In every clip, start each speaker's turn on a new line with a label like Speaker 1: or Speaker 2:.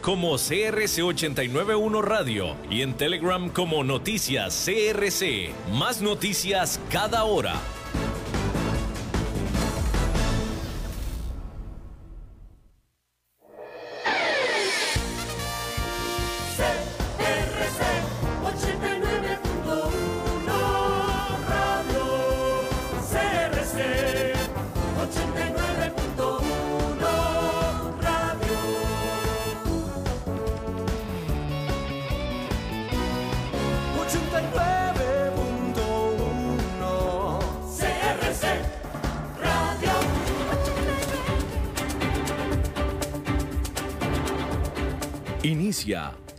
Speaker 1: como CRC891 Radio y en Telegram como Noticias CRC. Más noticias cada hora.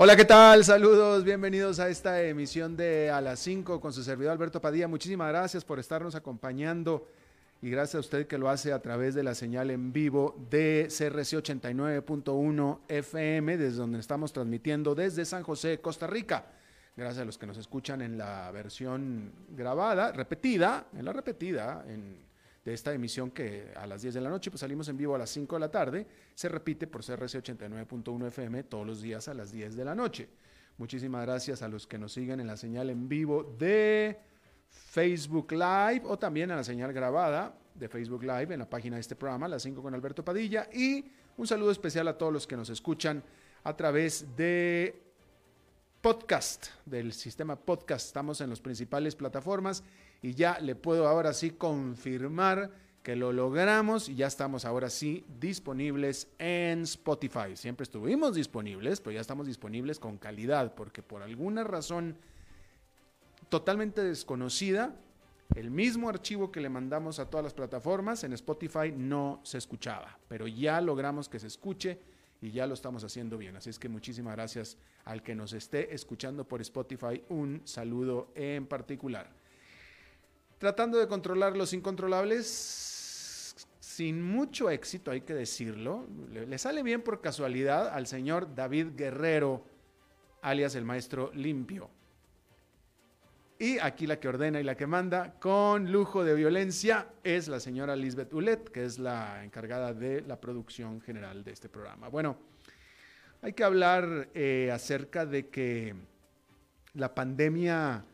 Speaker 2: Hola, ¿qué tal? Saludos, bienvenidos a esta emisión de A las 5 con su servidor Alberto Padilla. Muchísimas gracias por estarnos acompañando y gracias a usted que lo hace a través de la señal en vivo de CRC 89.1 FM, desde donde estamos transmitiendo desde San José, Costa Rica. Gracias a los que nos escuchan en la versión grabada, repetida, en la repetida, en de esta emisión que a las 10 de la noche, pues salimos en vivo a las 5 de la tarde, se repite por CRC 89.1 FM todos los días a las 10 de la noche. Muchísimas gracias a los que nos siguen en la señal en vivo de Facebook Live o también a la señal grabada de Facebook Live en la página de este programa, las 5 con Alberto Padilla. Y un saludo especial a todos los que nos escuchan a través de podcast, del sistema podcast. Estamos en las principales plataformas y ya le puedo ahora sí confirmar que lo logramos y ya estamos ahora sí disponibles en Spotify. Siempre estuvimos disponibles, pero ya estamos disponibles con calidad, porque por alguna razón totalmente desconocida, el mismo archivo que le mandamos a todas las plataformas en Spotify no se escuchaba, pero ya logramos que se escuche y ya lo estamos haciendo bien. Así es que muchísimas gracias al que nos esté escuchando por Spotify. Un saludo en particular tratando de controlar los incontrolables sin mucho éxito, hay que decirlo. Le, sale bien por casualidad al señor David Guerrero, alias el maestro limpio. Y aquí la que ordena y la que manda, con lujo de violencia, es la señora Lisbeth Ulet, que es la encargada de la producción general de este programa. Bueno, hay que hablar eh, acerca de que la pandemia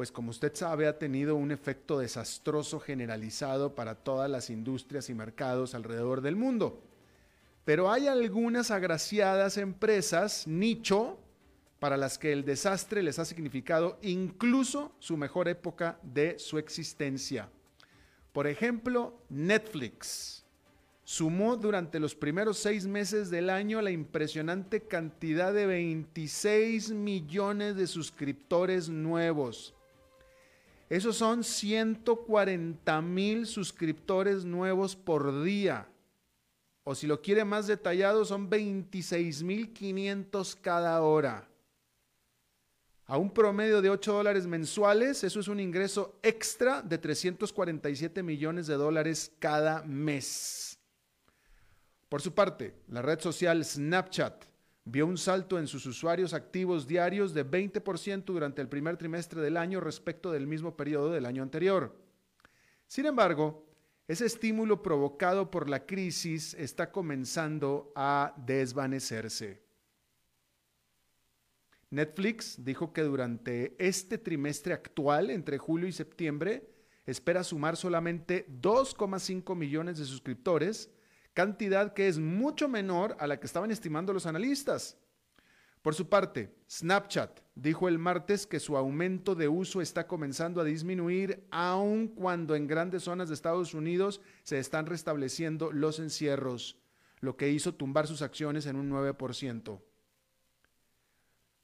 Speaker 2: pues como usted sabe, ha tenido un efecto desastroso generalizado para todas las industrias y mercados alrededor del mundo. Pero hay algunas agraciadas empresas, nicho, para las que el desastre les ha significado incluso su mejor época de su existencia. Por ejemplo, Netflix sumó durante los primeros seis meses del año la impresionante cantidad de 26 millones de suscriptores nuevos. Esos son 140 mil suscriptores nuevos por día. O si lo quiere más detallado, son 26 mil 500 cada hora. A un promedio de 8 dólares mensuales, eso es un ingreso extra de 347 millones de dólares cada mes. Por su parte, la red social Snapchat vio un salto en sus usuarios activos diarios de 20% durante el primer trimestre del año respecto del mismo periodo del año anterior. Sin embargo, ese estímulo provocado por la crisis está comenzando a desvanecerse. Netflix dijo que durante este trimestre actual, entre julio y septiembre, espera sumar solamente 2,5 millones de suscriptores, cantidad que es mucho menor a la que estaban estimando los analistas. Por su parte, Snapchat dijo el martes que su aumento de uso está comenzando a disminuir, aun cuando en grandes zonas de Estados Unidos se están restableciendo los encierros, lo que hizo tumbar sus acciones en un 9%.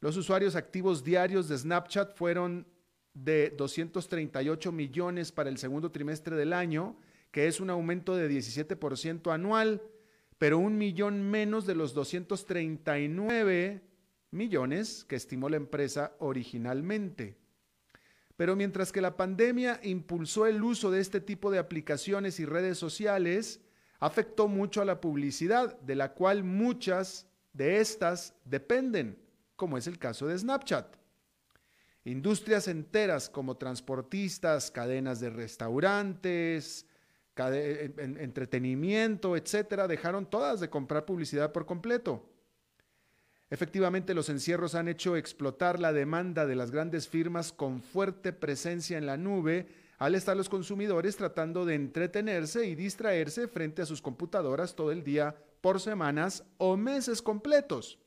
Speaker 2: Los usuarios activos diarios de Snapchat fueron de 238 millones para el segundo trimestre del año, que es un aumento de 17% anual, pero un millón menos de los 239 millones que estimó la empresa originalmente. Pero mientras que la pandemia impulsó el uso de este tipo de aplicaciones y redes sociales, afectó mucho a la publicidad, de la cual muchas de estas dependen, como es el caso de Snapchat. Industrias enteras como transportistas, cadenas de restaurantes, entretenimiento, etcétera, dejaron todas de comprar publicidad por completo. Efectivamente, los encierros han hecho explotar la demanda de las grandes firmas con fuerte presencia en la nube al estar los consumidores tratando de entretenerse y distraerse frente a sus computadoras todo el día por semanas o meses completos.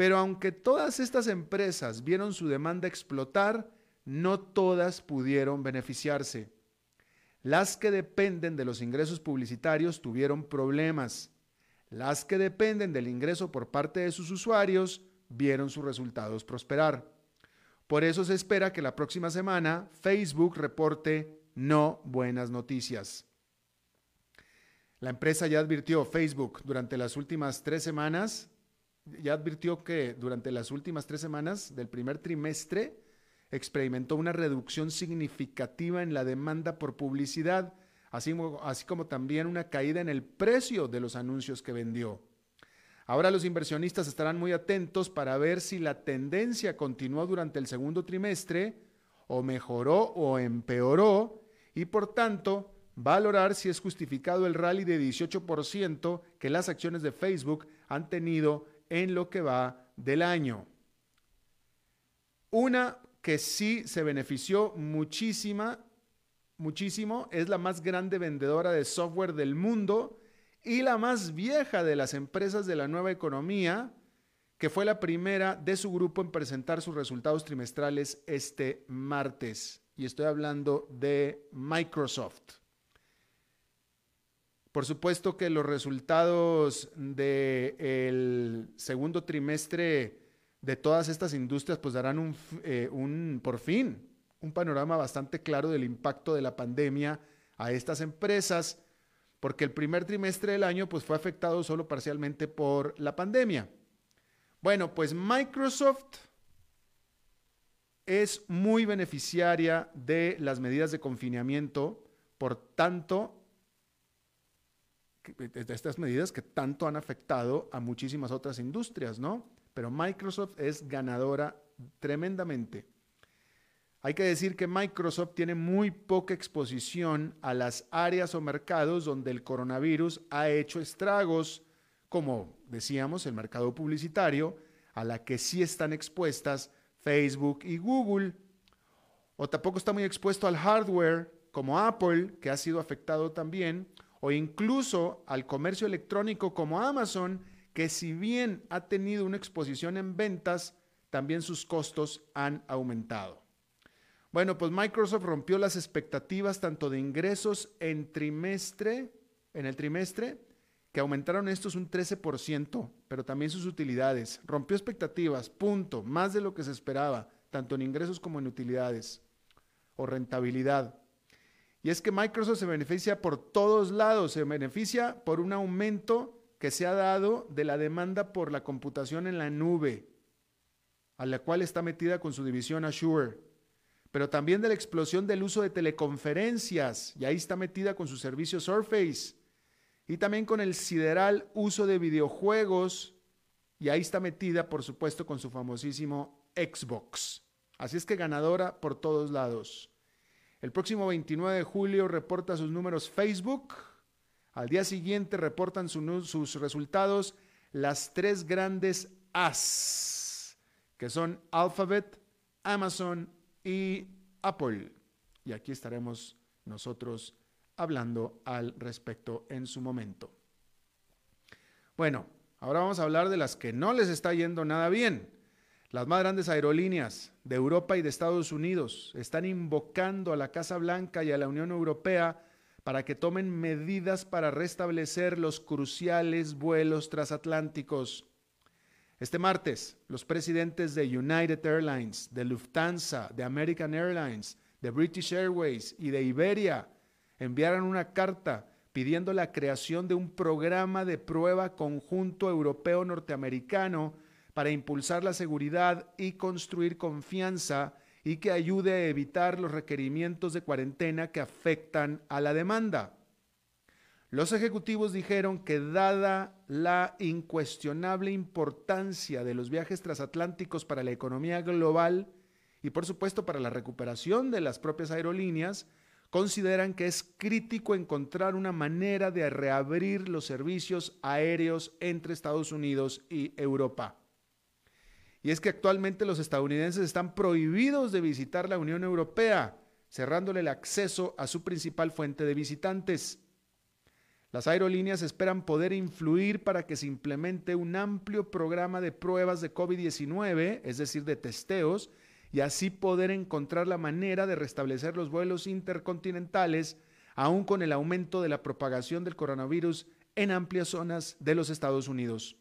Speaker 2: Pero aunque todas estas empresas vieron su demanda explotar, no todas pudieron beneficiarse. Las que dependen de los ingresos publicitarios tuvieron problemas. Las que dependen del ingreso por parte de sus usuarios vieron sus resultados prosperar. Por eso se espera que la próxima semana Facebook reporte no buenas noticias. La empresa ya advirtió, Facebook, durante las últimas tres semanas, ya advirtió que durante las últimas tres semanas del primer trimestre, experimentó una reducción significativa en la demanda por publicidad, así, así como también una caída en el precio de los anuncios que vendió. Ahora los inversionistas estarán muy atentos para ver si la tendencia continuó durante el segundo trimestre o mejoró o empeoró y por tanto valorar si es justificado el rally de 18% que las acciones de Facebook han tenido en lo que va del año. Una que sí se benefició muchísima, muchísimo, es la más grande vendedora de software del mundo y la más vieja de las empresas de la nueva economía, que fue la primera de su grupo en presentar sus resultados trimestrales este martes. Y estoy hablando de Microsoft. Por supuesto que los resultados del segundo trimestre de todas estas industrias pues darán eh, un, por fin un panorama bastante claro del impacto de la pandemia a estas empresas, porque el primer trimestre del año pues fue afectado solo parcialmente por la pandemia. Bueno, pues Microsoft es muy beneficiaria de las medidas de confinamiento, por tanto, de estas medidas que tanto han afectado a muchísimas otras industrias, ¿no? pero Microsoft es ganadora tremendamente. Hay que decir que Microsoft tiene muy poca exposición a las áreas o mercados donde el coronavirus ha hecho estragos, como decíamos, el mercado publicitario, a la que sí están expuestas Facebook y Google. O tampoco está muy expuesto al hardware, como Apple, que ha sido afectado también, o incluso al comercio electrónico como Amazon, que si bien ha tenido una exposición en ventas, también sus costos han aumentado. Bueno, pues Microsoft rompió las expectativas tanto de ingresos en trimestre, en el trimestre, que aumentaron estos un 13%, pero también sus utilidades. Rompió expectativas, punto, más de lo que se esperaba, tanto en ingresos como en utilidades o rentabilidad. Y es que Microsoft se beneficia por todos lados, se beneficia por un aumento que se ha dado de la demanda por la computación en la nube, a la cual está metida con su división Azure, pero también de la explosión del uso de teleconferencias, y ahí está metida con su servicio Surface, y también con el sideral uso de videojuegos, y ahí está metida, por supuesto, con su famosísimo Xbox. Así es que ganadora por todos lados. El próximo 29 de julio reporta sus números Facebook, al día siguiente reportan sus resultados las tres grandes As, que son Alphabet, Amazon y Apple. Y aquí estaremos nosotros hablando al respecto en su momento. Bueno, ahora vamos a hablar de las que no les está yendo nada bien. Las más grandes aerolíneas de Europa y de Estados Unidos están invocando a la Casa Blanca y a la Unión Europea para que tomen medidas para restablecer los cruciales vuelos transatlánticos. Este martes, los presidentes de United Airlines, de Lufthansa, de American Airlines, de British Airways y de Iberia enviaron una carta pidiendo la creación de un programa de prueba conjunto europeo norteamericano para impulsar la seguridad y construir confianza y que ayude a evitar los requerimientos de cuarentena que afectan a la demanda. Los ejecutivos dijeron que dada la incuestionable importancia de los viajes transatlánticos para la economía global y por supuesto para la recuperación de las propias aerolíneas, consideran que es crítico encontrar una manera de reabrir los servicios aéreos entre Estados Unidos y Europa. Y es que actualmente los estadounidenses están prohibidos de visitar la Unión Europea, cerrándole el acceso a su principal fuente de visitantes. Las aerolíneas esperan poder influir para que se implemente un amplio programa de pruebas de COVID-19, es decir, de testeos, y así poder encontrar la manera de restablecer los vuelos intercontinentales, aún con el aumento de la propagación del coronavirus en amplias zonas de los Estados Unidos.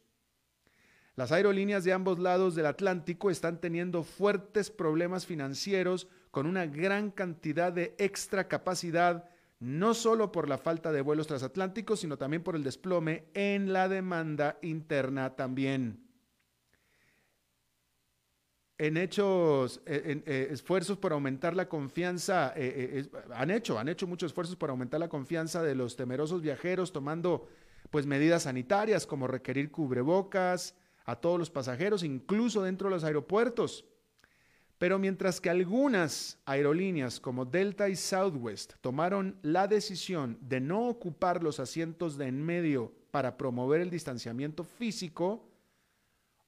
Speaker 2: Las aerolíneas de ambos lados del Atlántico están teniendo fuertes problemas financieros con una gran cantidad de extra capacidad, no solo por la falta de vuelos transatlánticos, sino también por el desplome en la demanda interna también. En hechos, eh, eh, esfuerzos por aumentar la confianza, eh, han hecho, han hecho muchos esfuerzos por aumentar la confianza de los temerosos viajeros, tomando pues medidas sanitarias como requerir cubrebocas a todos los pasajeros, incluso dentro de los aeropuertos. Pero mientras que algunas aerolíneas como Delta y Southwest tomaron la decisión de no ocupar los asientos de en medio para promover el distanciamiento físico,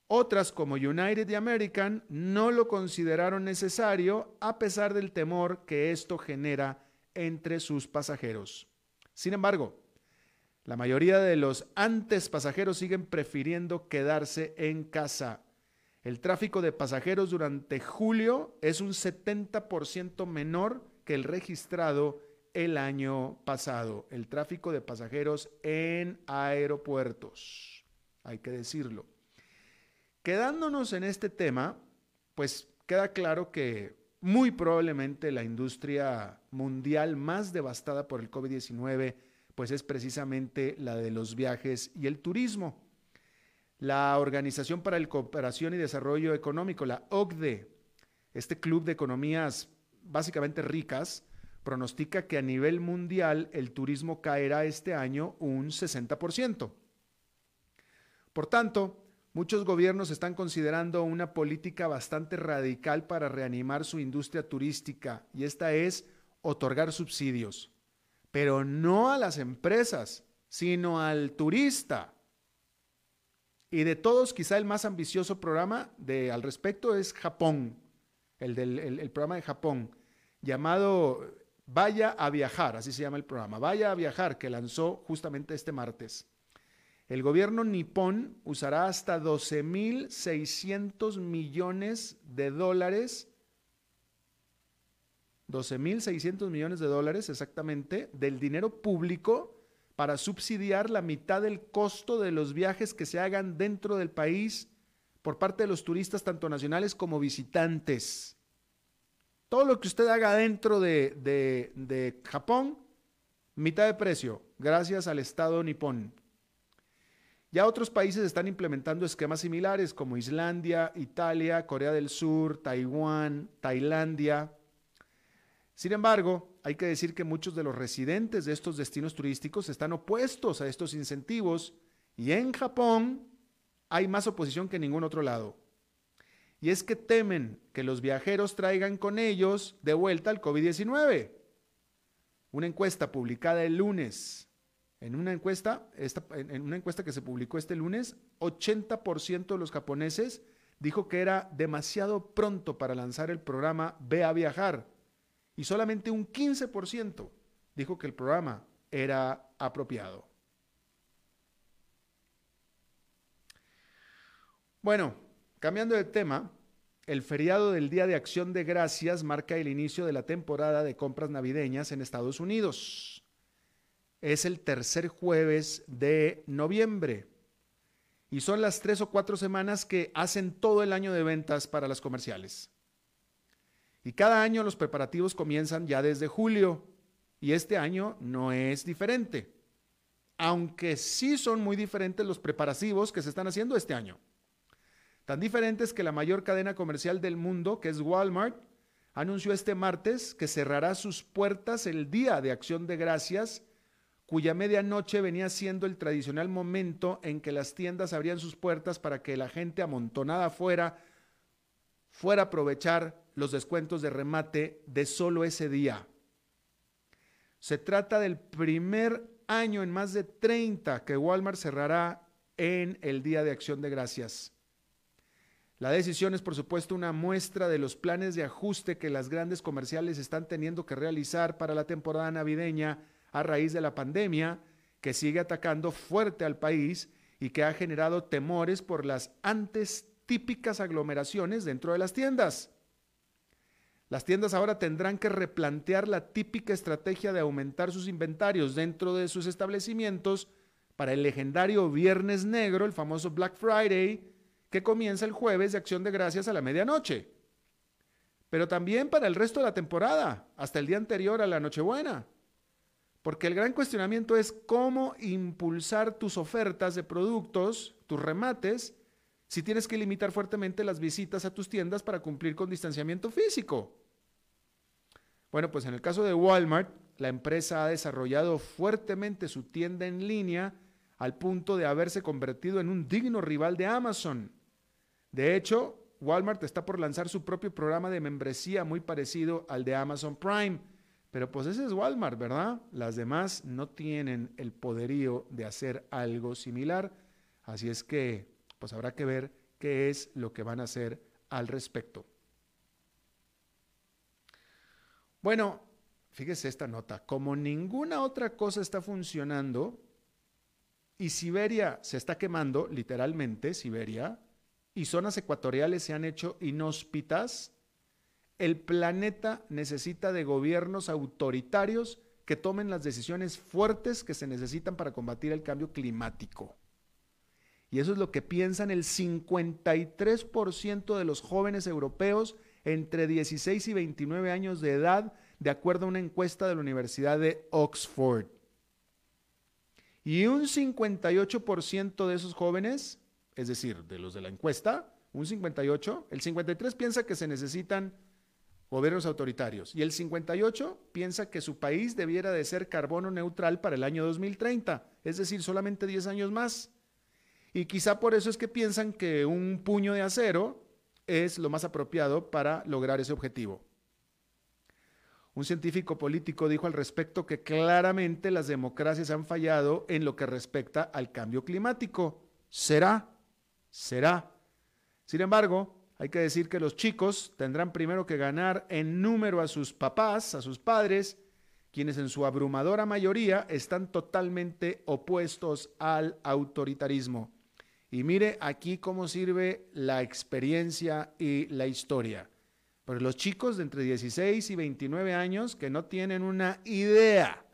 Speaker 2: otras como United y American no lo consideraron necesario a pesar del temor que esto genera entre sus pasajeros. Sin embargo, la mayoría de los antes pasajeros siguen prefiriendo quedarse en casa. El tráfico de pasajeros durante julio es un 70% menor que el registrado el año pasado. El tráfico de pasajeros en aeropuertos, hay que decirlo. Quedándonos en este tema, pues queda claro que muy probablemente la industria mundial más devastada por el COVID-19, pues es precisamente la de los viajes y el turismo. La Organización para la Cooperación y Desarrollo Económico, la OCDE, este club de economías básicamente ricas, pronostica que a nivel mundial el turismo caerá este año un 60%. Por tanto, Muchos gobiernos están considerando una política bastante radical para reanimar su industria turística y esta es otorgar subsidios, pero no a las empresas, sino al turista. Y de todos, quizá el más ambicioso programa de, al respecto es Japón, el, del, el programa de Japón, llamado Vaya a viajar, así se llama el programa, Vaya a viajar, que lanzó justamente este martes. El gobierno nipón usará hasta 12.600 millones de dólares, 12.600 millones de dólares exactamente, del dinero público para subsidiar la mitad del costo de los viajes que se hagan dentro del país por parte de los turistas, tanto nacionales como visitantes. Todo lo que usted haga dentro de, Japón, mitad de precio, gracias al Estado nipón. Ya otros países están implementando esquemas similares como Islandia, Italia, Corea del Sur, Taiwán, Tailandia. Sin embargo, hay que decir que muchos de los residentes de estos destinos turísticos están opuestos a estos incentivos y en Japón hay más oposición que en ningún otro lado. Y es que temen que los viajeros traigan con ellos de vuelta el COVID-19. Una encuesta publicada el lunes en una encuesta, en una encuesta que se publicó este lunes, 80% de los japoneses dijo que era demasiado pronto para lanzar el programa Ve a viajar y solamente un 15% dijo que el programa era apropiado. Bueno, cambiando de tema, el feriado del Día de Acción de Gracias marca el inicio de la temporada de compras navideñas en Estados Unidos es el tercer jueves de noviembre. Y son las tres o cuatro semanas que hacen todo el año de ventas para las comerciales. Y cada año los preparativos comienzan ya desde julio. Y este año no es diferente. Aunque sí son muy diferentes los preparativos que se están haciendo este año. Tan diferentes que la mayor cadena comercial del mundo, que es Walmart, anunció este martes que cerrará sus puertas el día de acción de gracias, cuya medianoche venía siendo el tradicional momento en que las tiendas abrían sus puertas para que la gente amontonada afuera fuera a aprovechar los descuentos de remate de solo ese día. Se trata del primer año en más de 30 que Walmart cerrará en el Día de Acción de Gracias. La decisión es, por supuesto, una muestra de los planes de ajuste que las grandes comerciales están teniendo que realizar para la temporada navideña a raíz de la pandemia, que sigue atacando fuerte al país y que ha generado temores por las antes típicas aglomeraciones dentro de las tiendas. Las tiendas ahora tendrán que replantear la típica estrategia de aumentar sus inventarios dentro de sus establecimientos para el legendario Viernes Negro, el famoso Black Friday, que comienza el jueves de Acción de Gracias a la medianoche. Pero también para el resto de la temporada, hasta el día anterior a la Nochebuena. Porque el gran cuestionamiento es cómo impulsar tus ofertas de productos, tus remates, si tienes que limitar fuertemente las visitas a tus tiendas para cumplir con distanciamiento físico. Bueno, pues en el caso de Walmart, la empresa ha desarrollado fuertemente su tienda en línea al punto de haberse convertido en un digno rival de Amazon. De hecho, Walmart está por lanzar su propio programa de membresía muy parecido al de Amazon Prime. Pero pues ese es Walmart, ¿verdad? Las demás no tienen el poderío de hacer algo similar. Así es que, pues habrá que ver qué es lo que van a hacer al respecto. Bueno, fíjese esta nota. Como ninguna otra cosa está funcionando y Siberia se está quemando, literalmente, Siberia, y zonas ecuatoriales se han hecho inhóspitas, el planeta necesita de gobiernos autoritarios que tomen las decisiones fuertes que se necesitan para combatir el cambio climático. Y eso es lo que piensan el 53% de los jóvenes europeos entre 16 y 29 años de edad, de acuerdo a una encuesta de la Universidad de Oxford. Y un 58% de esos jóvenes es decir, de los de la encuesta, un 58, el 53 piensa que se necesitan gobiernos autoritarios y el 58 piensa que su país debiera de ser carbono neutral para el año 2030, es decir, solamente 10 años más. Y quizá por eso es que piensan que un puño de acero es lo más apropiado para lograr ese objetivo. Un científico político dijo al respecto que claramente las democracias han fallado en lo que respecta al cambio climático. ¿Será? será. Sin embargo, hay que decir que los chicos tendrán primero que ganar en número a sus papás, a sus padres, quienes en su abrumadora mayoría están totalmente opuestos al autoritarismo. Y mire aquí cómo sirve la experiencia y la historia. Porque los chicos de entre 16 y 29 años que no tienen una idea,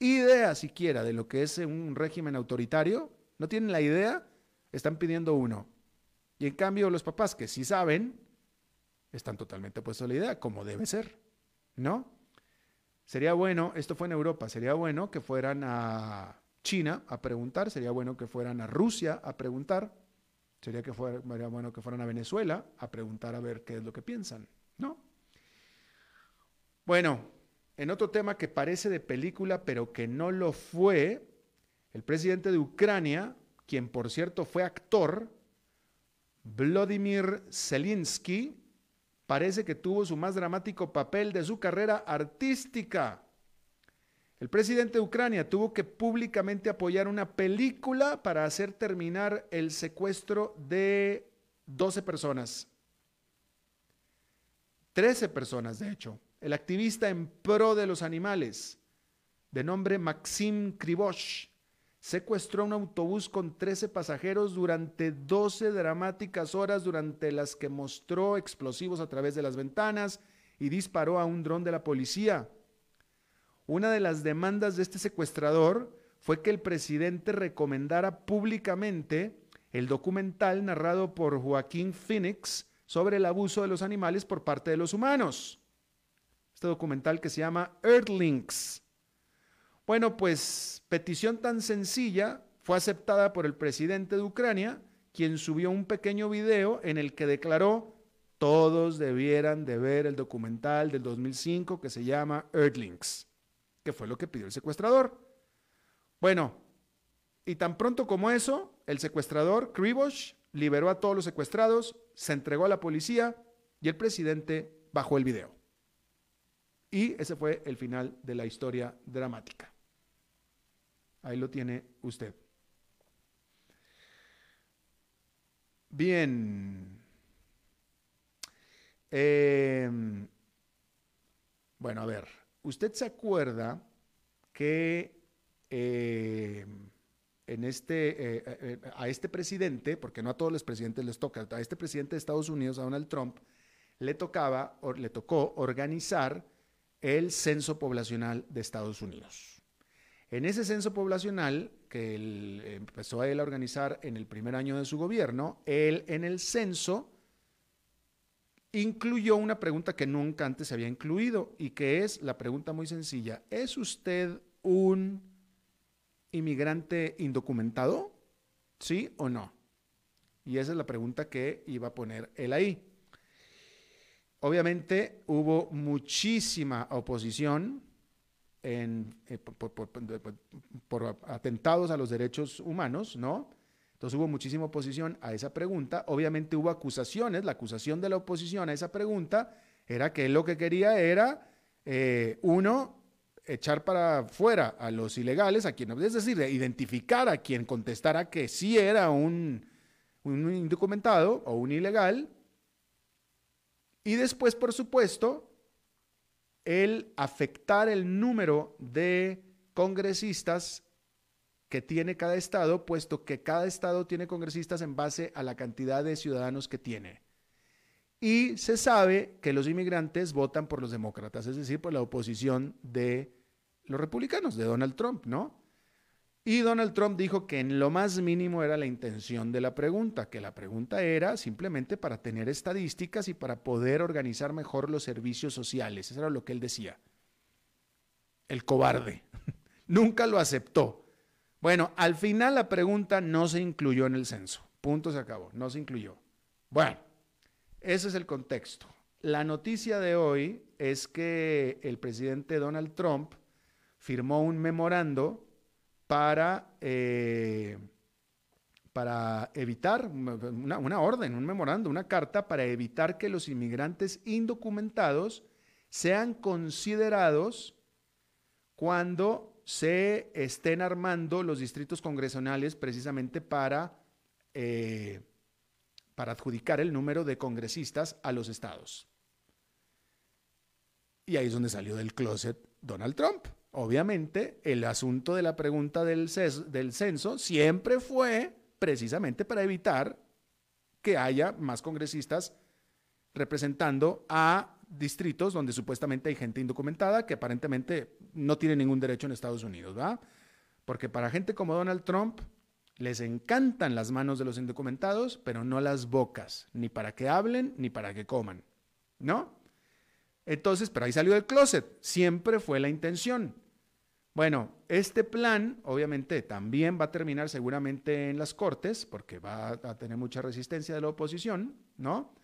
Speaker 2: idea siquiera de lo que es un régimen autoritario, no tienen la idea, están pidiendo uno. Y en cambio los papás que sí saben, están totalmente puestos a la idea, como debe ser, ¿no? Sería bueno, esto fue en Europa, sería bueno que fueran a China a preguntar, sería bueno que fueran a Rusia a preguntar, sería, que fuera, sería bueno que fueran a Venezuela a preguntar a ver qué es lo que piensan, ¿no? Bueno, en otro tema que parece de película, pero que no lo fue, el presidente de Ucrania quien por cierto fue actor, Vladimir Zelensky, parece que tuvo su más dramático papel de su carrera artística. El presidente de Ucrania tuvo que públicamente apoyar una película para hacer terminar el secuestro de 12 personas. 13 personas, de hecho. El activista en pro de los animales, de nombre Maxim Krivosh, secuestró un autobús con 13 pasajeros durante 12 dramáticas horas durante las que mostró explosivos a través de las ventanas y disparó a un dron de la policía. Una de las demandas de este secuestrador fue que el presidente recomendara públicamente el documental narrado por Joaquín Phoenix sobre el abuso de los animales por parte de los humanos. Este documental que se llama Earthlings bueno, pues petición tan sencilla fue aceptada por el presidente de Ucrania, quien subió un pequeño video en el que declaró todos debieran de ver el documental del 2005 que se llama Earthlings, que fue lo que pidió el secuestrador. Bueno, y tan pronto como eso, el secuestrador, Kribosh, liberó a todos los secuestrados, se entregó a la policía y el presidente bajó el video. Y ese fue el final de la historia dramática. Ahí lo tiene usted. Bien. Em, bueno, a ver, usted se acuerda que en este, eh, eh, eh, a este presidente, porque no a todos los presidentes les toca, a este presidente de Estados Unidos, a Donald Trump, le tocaba, le tocó organizar el censo poblacional de Estados Unidos. En ese censo poblacional que él empezó a él a organizar en el primer año de su gobierno, él en el censo incluyó una pregunta que nunca antes se había incluido y que es la pregunta muy sencilla, ¿es usted un inmigrante indocumentado? ¿Sí o no? Y esa es la pregunta que iba a poner él ahí. Obviamente hubo muchísima oposición en, eh, por, atentados a los derechos humanos, ¿no? Entonces hubo muchísima oposición a esa pregunta. Obviamente hubo acusaciones. La acusación de la oposición a esa pregunta era que él lo que quería era, eh, uno, echar para fuera a los ilegales, a quien, es decir, identificar a quien contestara que sí era un, un indocumentado o un ilegal. Y después, por supuesto, el afectar el número de congresistas que tiene cada estado, puesto que cada estado tiene congresistas en base a la cantidad de ciudadanos que tiene. Y se sabe que los inmigrantes votan por los demócratas, es decir, por la oposición de los republicanos, de Donald Trump, ¿no? Y Donald Trump dijo que en lo más mínimo era la intención de la pregunta, que la pregunta era simplemente para tener estadísticas y para poder organizar mejor los servicios sociales. Eso era lo que él decía. El cobarde. Nunca lo aceptó. Bueno, al final la pregunta no se incluyó en el censo. Punto se acabó. No se incluyó. Bueno, ese es el contexto. La noticia de hoy es que el presidente Donald Trump firmó un memorando para, eh, para evitar una, una, orden, un memorando, una carta para evitar que los inmigrantes indocumentados sean considerados cuando se estén armando los distritos congresionales precisamente para, eh, para adjudicar el número de congresistas a los estados. Y ahí es donde salió del closet Donald Trump. Obviamente, el asunto de la pregunta del, del censo siempre fue precisamente para evitar que haya más congresistas representando a distritos donde supuestamente hay gente indocumentada que aparentemente no tiene ningún derecho en Estados Unidos, ¿verdad? Porque para gente como Donald Trump les encantan las manos de los indocumentados, pero no las bocas, ni para que hablen ni para que coman, ¿no? Entonces, pero ahí salió del closet, siempre fue la intención. Bueno, este plan obviamente también va a terminar seguramente en las Cortes, porque va a tener mucha resistencia de la oposición, ¿no?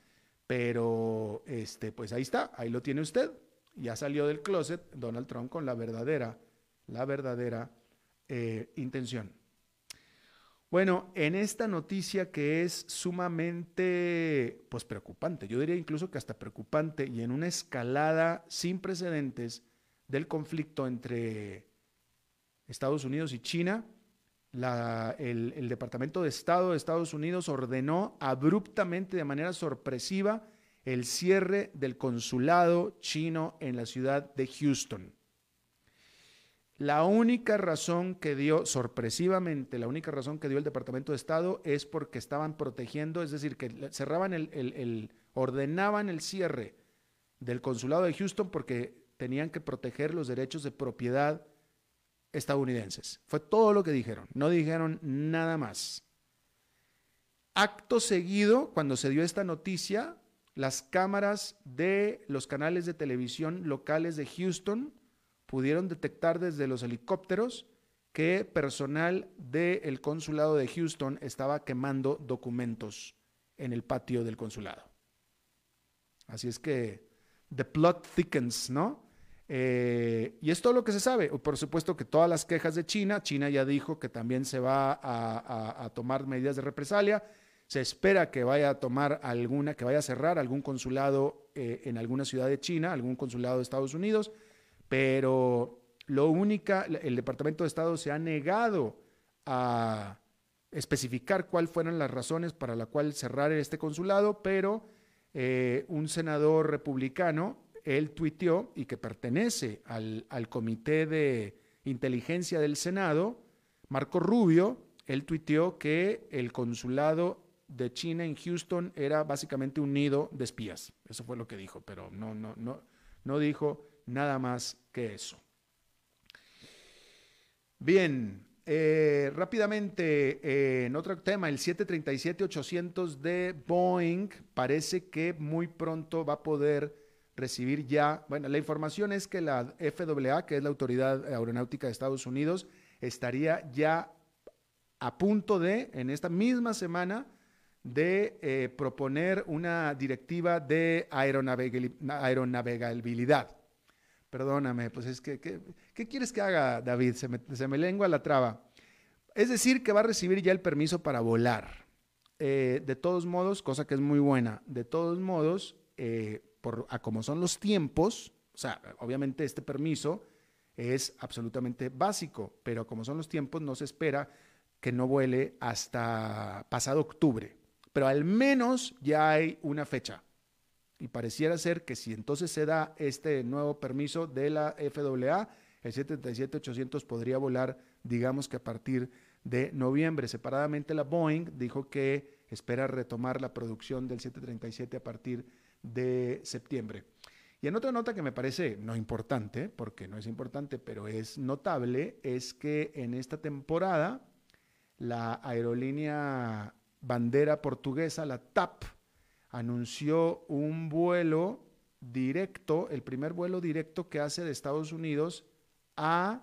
Speaker 2: Pero, este, pues ahí está, ahí lo tiene usted. Ya salió del closet Donald Trump con la verdadera, la verdadera eh, intención. Bueno, en esta noticia que es sumamente, pues preocupante, yo diría incluso que hasta preocupante y en una escalada sin precedentes del conflicto entre Estados Unidos y China, el, Departamento de Estado de Estados Unidos ordenó abruptamente, de manera sorpresiva, el cierre del consulado chino en la ciudad de Houston. La única razón que dio, sorpresivamente, la única razón que dio el Departamento de Estado es porque estaban protegiendo, es decir, que cerraban el, ordenaban el cierre del consulado de Houston porque tenían que proteger los derechos de propiedad estadounidenses. Fue todo lo que dijeron, no dijeron nada más. Acto seguido, cuando se dio esta noticia, las cámaras de los canales de televisión locales de Houston pudieron detectar desde los helicópteros que personal del consulado de Houston estaba quemando documentos en el patio del consulado. Así es que the plot thickens, ¿no? Eh, y es todo lo que se sabe. Por supuesto que todas las quejas de China, China ya dijo que también se va a, tomar medidas de represalia. Se espera que vaya a tomar alguna, que vaya a cerrar algún consulado eh, en alguna ciudad de China, algún consulado de Estados Unidos, pero lo única, el Departamento de Estado se ha negado a especificar cuáles fueron las razones para la cual cerrar este consulado, pero eh, un senador republicano, él tuiteó y que pertenece al, al, Comité de Inteligencia del Senado, Marco Rubio, él tuiteó que el consulado de China en Houston era básicamente un nido de espías. Eso fue lo que dijo, pero no, no, no, no dijo nada más que eso. Bien, eh, rápidamente, en otro tema, el 737-800 de Boeing parece que muy pronto va a poder recibir ya, bueno, la información es que la FAA, que es la Autoridad Aeronáutica de Estados Unidos, estaría ya a punto de, en esta misma semana, de eh, proponer una directiva de aeronavegabilidad. Perdóname, pues es que, ¿qué quieres que haga, David? Se me, lengua la traba. Es decir, que va a recibir ya el permiso para volar. Eh, de todos modos, cosa que es muy buena, de todos modos, eh, a como son los tiempos, o sea, obviamente este permiso es absolutamente básico, pero como son los tiempos, no se espera que no vuele hasta pasado octubre. Pero al menos ya hay una fecha. Y pareciera ser que si entonces se da este nuevo permiso de la FAA, el 737-800 podría volar, digamos que a partir de noviembre. Separadamente la Boeing dijo que espera retomar la producción del 737 a partir de septiembre. Y en otra nota que me parece no importante, porque no es importante, pero es notable, es que en esta temporada la aerolínea bandera portuguesa, la TAP, anunció un vuelo directo, el primer vuelo directo que hace de Estados Unidos a,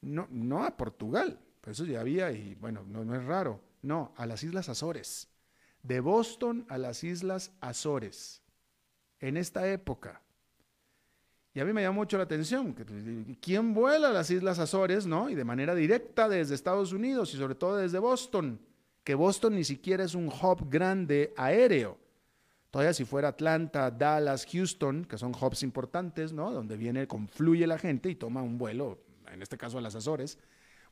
Speaker 2: no, no a Portugal, eso ya había y bueno, no, no es raro, no, a las Islas Azores, de Boston a las Islas Azores, en esta época. Y a mí me llama mucho la atención, ¿quién vuela a las Islas Azores, no? Y de manera directa desde Estados Unidos y sobre todo desde Boston, que Boston ni siquiera es un hub grande aéreo. Todavía si fuera Atlanta, Dallas, Houston, que son hubs importantes, ¿no? Donde viene, confluye la gente y toma un vuelo, en este caso a las Azores.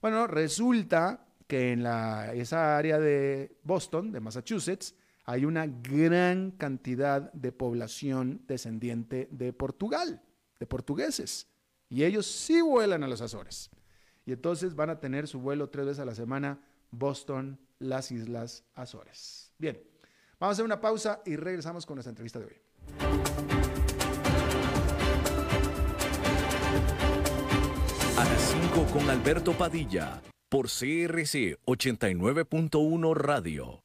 Speaker 2: Bueno, resulta que en esa área de Boston, de Massachusetts, hay una gran cantidad de población descendiente de Portugal, de portugueses. Y ellos sí vuelan a las Azores. Y entonces van a tener su vuelo tres veces a la semana, Boston, las Islas Azores. Bien. Vamos a hacer una pausa y regresamos con nuestra entrevista de hoy.
Speaker 1: A las 5 con Alberto Padilla, por CRC 89.1 Radio.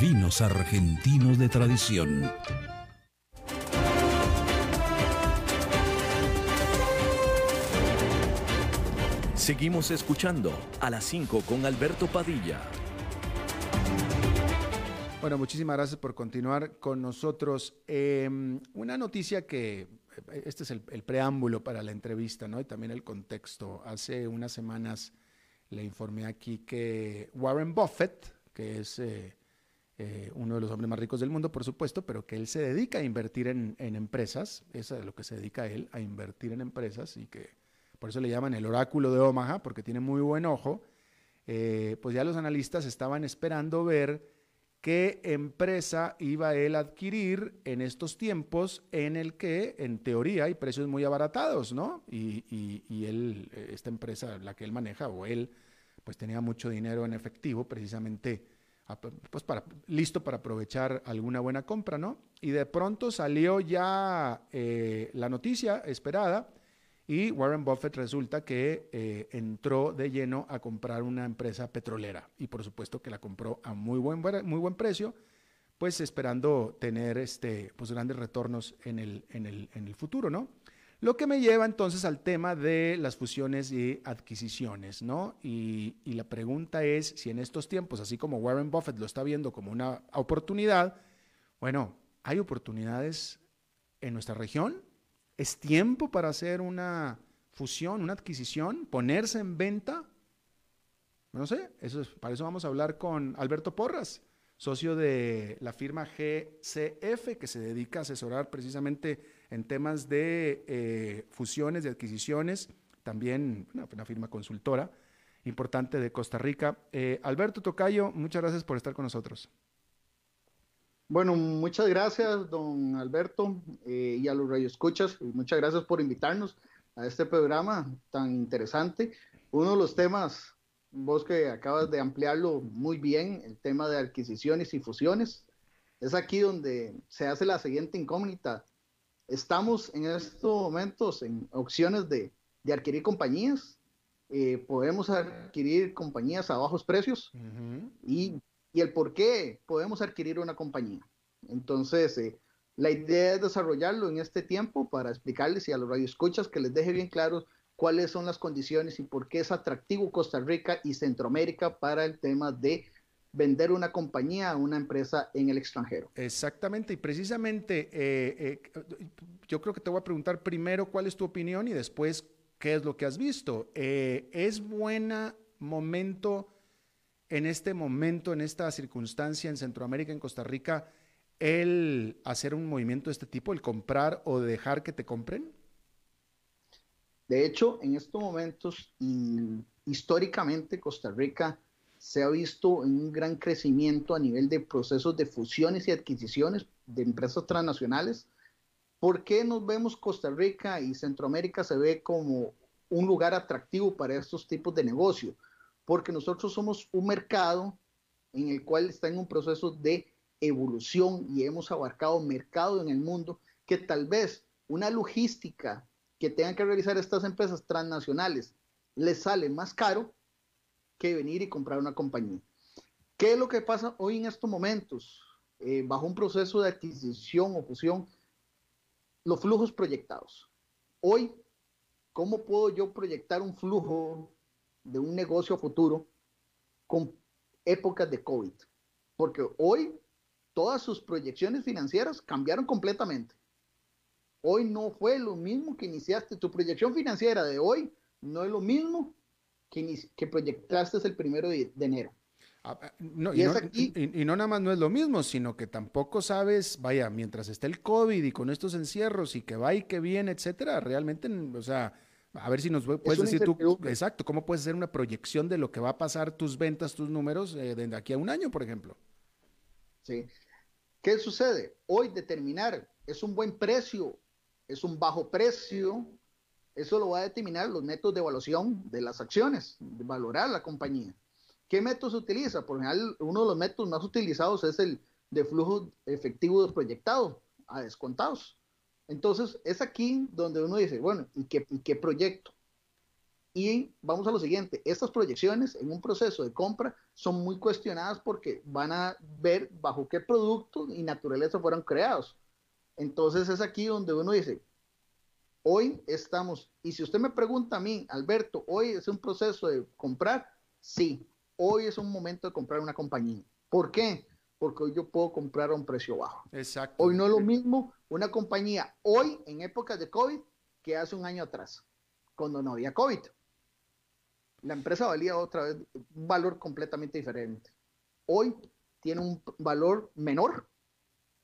Speaker 3: vinos argentinos de tradición.
Speaker 1: Seguimos escuchando a las 5 con Alberto Padilla.
Speaker 2: Bueno, muchísimas gracias por continuar con nosotros. Em, una noticia que, eh, este es el, preámbulo para la entrevista, ¿no? Y también el contexto. Hace unas semanas le informé aquí que Warren Buffett, que es eh, eh, uno de los hombres más ricos del mundo, por supuesto, pero que él se dedica a invertir en, empresas, eso es lo que se dedica él, a invertir en empresas y que por eso le llaman el oráculo de Omaha, porque tiene muy buen ojo, eh, pues ya los analistas estaban esperando ver qué empresa iba él a adquirir en estos tiempos en el que, en teoría, hay precios muy abaratados, ¿no? Y, y, él, esta empresa, la que él maneja, o él, pues tenía mucho dinero en efectivo, precisamente pues listo para aprovechar alguna buena compra, ¿no? Y de pronto salió ya eh, la noticia esperada y Warren Buffett resulta que eh, entró de lleno a comprar una empresa petrolera y por supuesto que la compró a muy buen, muy buen precio, pues esperando tener este, pues grandes retornos en el, en el, en el futuro, ¿no? Lo que me lleva entonces al tema de las fusiones y adquisiciones, ¿no? Y, la pregunta es si en estos tiempos, así como Warren Buffett lo está viendo como una oportunidad, bueno, ¿hay oportunidades en nuestra región? ¿Es tiempo para hacer una fusión, una adquisición, ponerse en venta? No sé, eso es, para eso vamos a hablar con Alberto Porras, socio de la firma GCF, que se dedica a asesorar precisamente en temas de eh, fusiones, de adquisiciones, también una, firma consultora importante de Costa Rica. Eh, Alberto Tocayo, muchas gracias por estar con nosotros.
Speaker 4: Bueno, muchas gracias, don Alberto, eh, y a los radioescuchas. Muchas gracias por invitarnos a este programa tan interesante. Uno de los temas, vos que acabas de ampliarlo muy bien, el tema de adquisiciones y fusiones, es aquí donde se hace la siguiente incógnita estamos en estos momentos en opciones de, adquirir compañías. Eh, podemos adquirir compañías a bajos precios y, el por qué podemos adquirir una compañía. Entonces, eh, la idea es desarrollarlo en este tiempo para explicarles y a los radioescuchas que les deje bien claro cuáles son las condiciones y por qué es atractivo Costa Rica y Centroamérica para el tema de vender una compañía a una empresa en el extranjero.
Speaker 2: Exactamente, y precisamente eh, eh, yo creo que te voy a preguntar primero cuál es tu opinión y después qué es lo que has visto. Eh, ¿Es buena momento en este momento, en esta circunstancia en Centroamérica, en Costa Rica, el hacer un movimiento de este tipo, el comprar o dejar que te compren?
Speaker 4: De hecho, en estos momentos, históricamente Costa Rica se ha visto un gran crecimiento a nivel de procesos de fusiones y adquisiciones de empresas transnacionales. ¿Por qué nos vemos Costa Rica y Centroamérica se ve como un lugar atractivo para estos tipos de negocio? Porque nosotros somos un mercado en el cual está en un proceso de evolución y hemos abarcado mercado en el mundo que tal vez una logística que tengan que realizar estas empresas transnacionales les sale más caro que venir y comprar una compañía. ¿Qué es lo que pasa hoy en estos momentos? Eh, bajo un proceso de adquisición o fusión, los flujos proyectados. Hoy, ¿cómo puedo yo proyectar un flujo de un negocio futuro con épocas de COVID? Porque hoy todas sus proyecciones financieras cambiaron completamente. Hoy no fue lo mismo que iniciaste. Tu proyección financiera de hoy no es lo mismo que, proyectaste el primero de, enero.
Speaker 2: Ah, no, y, no, y, no, nada más no es lo mismo, sino que tampoco sabes, vaya, mientras esté el COVID y con estos encierros y que va y que viene, etcétera, realmente, o sea, a ver si nos puedes decir tú, exacto, cómo puedes hacer una proyección de lo que va a pasar tus ventas, tus números eh, de aquí a un año, por ejemplo.
Speaker 4: Sí. ¿Qué sucede? Hoy determinar es un buen precio, es un bajo precio, eso lo va a determinar los métodos de evaluación de las acciones, de valorar la compañía. ¿Qué método se utiliza? Por ejemplo, uno de los métodos más utilizados es el de flujo efectivo proyectado a descontados. Entonces, es aquí donde uno dice, bueno, ¿y qué, ¿y qué proyecto? Y vamos a lo siguiente, estas proyecciones en un proceso de compra son muy cuestionadas porque van a ver bajo qué producto y naturaleza fueron creados. Entonces es aquí donde uno dice, Hoy estamos, y si usted me pregunta a mí, Alberto, hoy es un proceso de comprar, sí, hoy es un momento de comprar una compañía. ¿Por qué? Porque hoy yo puedo comprar a un precio bajo.
Speaker 2: Exacto.
Speaker 4: Hoy no es lo mismo una compañía hoy en épocas de COVID que hace un año atrás, cuando no había COVID. La empresa valía otra vez un valor completamente diferente. Hoy tiene un valor menor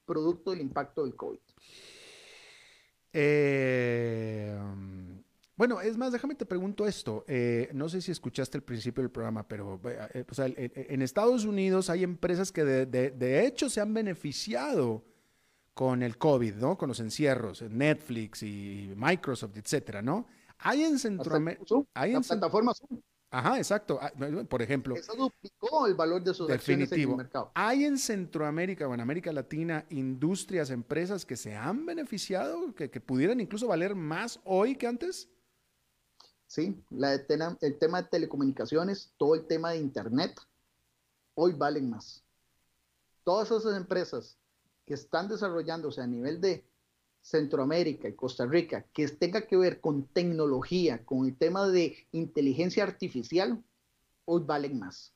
Speaker 4: producto del impacto del COVID.
Speaker 2: Eh, bueno, es más, déjame te pregunto esto. Eh, no sé si escuchaste el principio del programa, pero eh, en Estados Unidos hay empresas que de, hecho se han beneficiado con el COVID, ¿no? Con los encierros, Netflix y Microsoft, etcétera, ¿no? Hay en Centroamérica.
Speaker 4: Hay en plataformas.
Speaker 2: Ajá, exacto. Ah, por ejemplo.
Speaker 4: Eso duplicó el valor de sus acciones en el mercado.
Speaker 2: ¿Hay en Centroamérica o en América Latina industrias, empresas que se han beneficiado, que, pudieran incluso valer más hoy que antes?
Speaker 4: Sí, la el tema de telecomunicaciones, todo el tema de Internet, hoy valen más. Todas esas empresas que están desarrollándose a nivel de Centroamérica y Costa Rica que tenga que ver con tecnología, con el tema de inteligencia artificial, hoy valen más.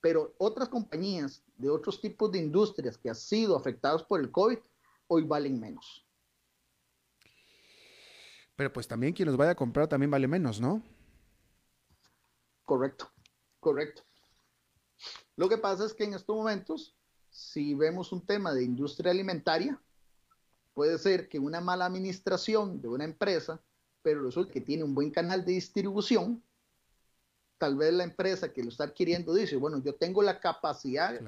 Speaker 4: Pero otras compañías de otros tipos de industrias que han sido afectadas por el COVID, hoy valen menos.
Speaker 2: Pero pues también quien los vaya a comprar también vale menos, ¿no?
Speaker 4: Correcto, correcto. Lo que pasa es que en estos momentos, si vemos un tema de industria alimentaria, puede ser que una mala administración de una empresa, pero resulta que tiene un buen canal de distribución, tal vez la empresa que lo está adquiriendo dice, bueno, yo tengo la capacidad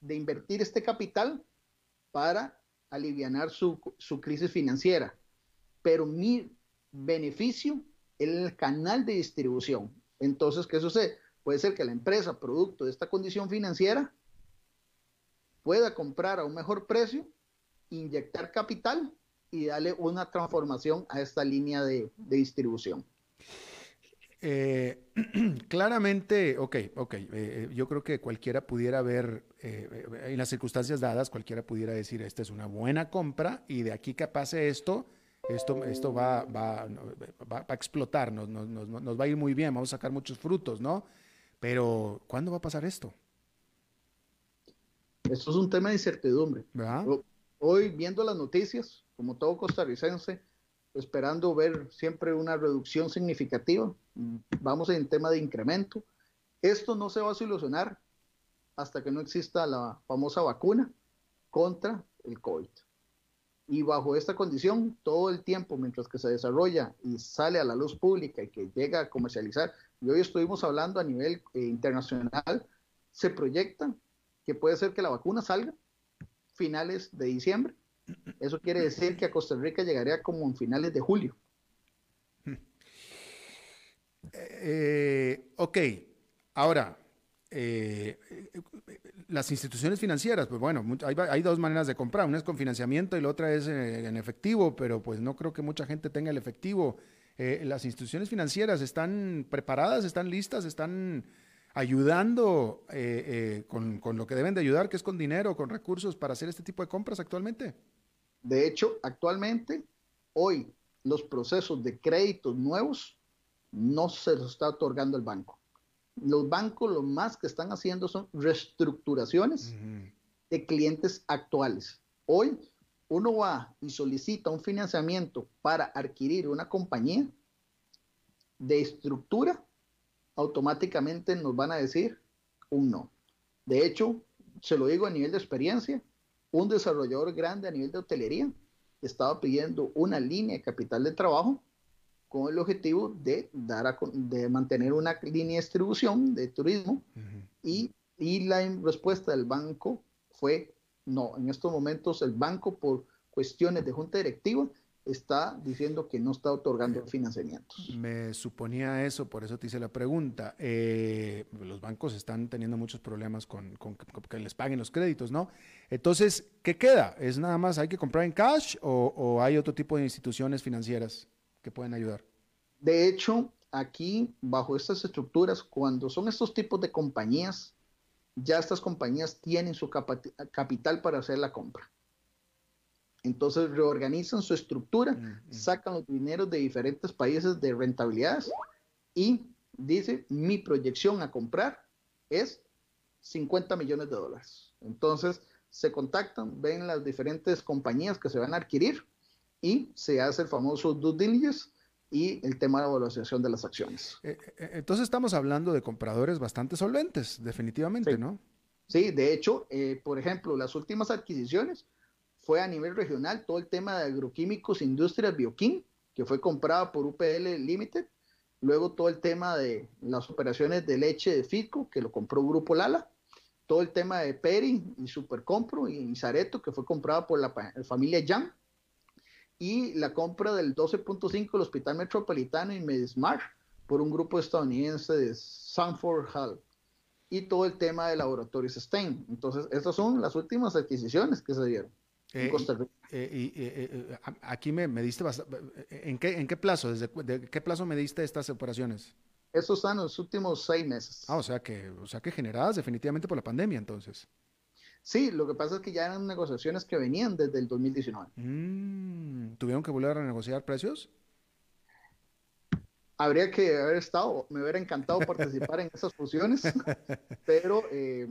Speaker 4: de invertir este capital para aliviar su, su crisis financiera, pero mi beneficio es el canal de distribución. Entonces, ¿qué sucede? Puede ser que la empresa, producto de esta condición financiera, pueda comprar a un mejor precio, inyectar capital y darle una transformación a esta línea de, distribución.
Speaker 2: Eh, claramente, ok, ok, eh, eh, yo creo que cualquiera pudiera ver, en las circunstancias dadas, cualquiera pudiera decir, esta es una buena compra y de aquí que pase esto, esto, esto va, va, va, a explotar, nos, nos, nos, va a ir muy bien, vamos a sacar muchos frutos, ¿no? Pero, ¿cuándo va a pasar esto?
Speaker 4: Esto es un tema de incertidumbre. Hoy, viendo las noticias, como todo costarricense, esperando ver siempre una reducción significativa, vamos en tema de incremento. Esto no se va a solucionar hasta que no exista la famosa vacuna contra el COVID. Y bajo esta condición, todo el tiempo, mientras que se desarrolla y sale a la luz pública y que llega a comercializar, y hoy estuvimos hablando a nivel eh, internacional, se proyecta que puede ser que la vacuna salga finales de diciembre. Eso quiere decir que a Costa Rica llegaría como en finales de julio.
Speaker 2: Eh, ok, ahora, eh, las instituciones financieras, pues bueno, hay, dos maneras de comprar, una es con financiamiento y la otra es eh, en efectivo, pero pues no creo que mucha gente tenga el efectivo. Eh, las instituciones financieras están preparadas, están listas, están ayudando eh, con, con, lo que deben de ayudar, que es con dinero, con recursos para hacer este tipo de compras actualmente.
Speaker 4: De hecho, actualmente, hoy, los procesos de créditos nuevos no se los está otorgando el banco los bancos lo más que están haciendo son reestructuraciones de clientes actuales. Hoy uno va y solicita un financiamiento para adquirir una compañía de estructura, automáticamente nos van a decir un no. De hecho, se lo digo a nivel de experiencia, un desarrollador grande a nivel de hotelería estaba pidiendo una línea de capital de trabajo con el objetivo de, dar a, de mantener una línea de distribución de turismo y, y, la respuesta del banco fue no. En estos momentos el banco por cuestiones de junta directiva está diciendo que no está otorgando financiamientos.
Speaker 2: Me suponía eso, por eso te hice la pregunta. Eh, los bancos están teniendo muchos problemas con, con, que les paguen los créditos, ¿no? Entonces, ¿qué queda? ¿Es nada más hay que comprar en cash o, o hay otro tipo de instituciones financieras? que pueden ayudar.
Speaker 4: De hecho, aquí, bajo estas estructuras, cuando son estos tipos de compañías, ya estas compañías tienen su capital para hacer la compra. Entonces reorganizan su estructura, sacan los dineros de diferentes países de rentabilidades y dice, mi proyección a comprar es 50 millones de dólares. Entonces se contactan, ven las diferentes compañías que se van a adquirir y se hace el famoso due diligence y el tema de evaluación de las acciones.
Speaker 2: Eh, eh, entonces estamos hablando de compradores bastante solventes, definitivamente, ¿no?
Speaker 4: Sí, de hecho, eh, por ejemplo, las últimas adquisiciones fue a nivel regional todo el tema de agroquímicos Industrias Bioquín, que fue comprada por UPL Limited, luego todo el tema de las operaciones de leche de Fitco, que lo compró Grupo Lala, todo el tema de Peri y Supercompro y Zareto, que fue comprada por la familia Yang, y la compra del 12.5 del Hospital Metropolitano y Medismar por un grupo estadounidense de Sanford Hall y todo el tema de laboratorios STEM. Entonces, estas son las últimas adquisiciones que se dieron
Speaker 2: Eh,
Speaker 4: Costa Rica.
Speaker 2: Eh, y, eh, eh, a- aquí me, me diste. ¿En qué, ¿En qué plazo? ¿Desde de qué plazo me diste estas operaciones?
Speaker 4: Estos están en los últimos seis meses.
Speaker 2: Ah, o sea que, o sea que generadas definitivamente por la pandemia, entonces.
Speaker 4: Sí, lo que pasa es que ya eran negociaciones que venían desde el 2019.
Speaker 2: Mm, ¿Tuvieron que volver a renegociar precios?
Speaker 4: Habría que haber estado, me hubiera encantado participar en esas fusiones, pero eh,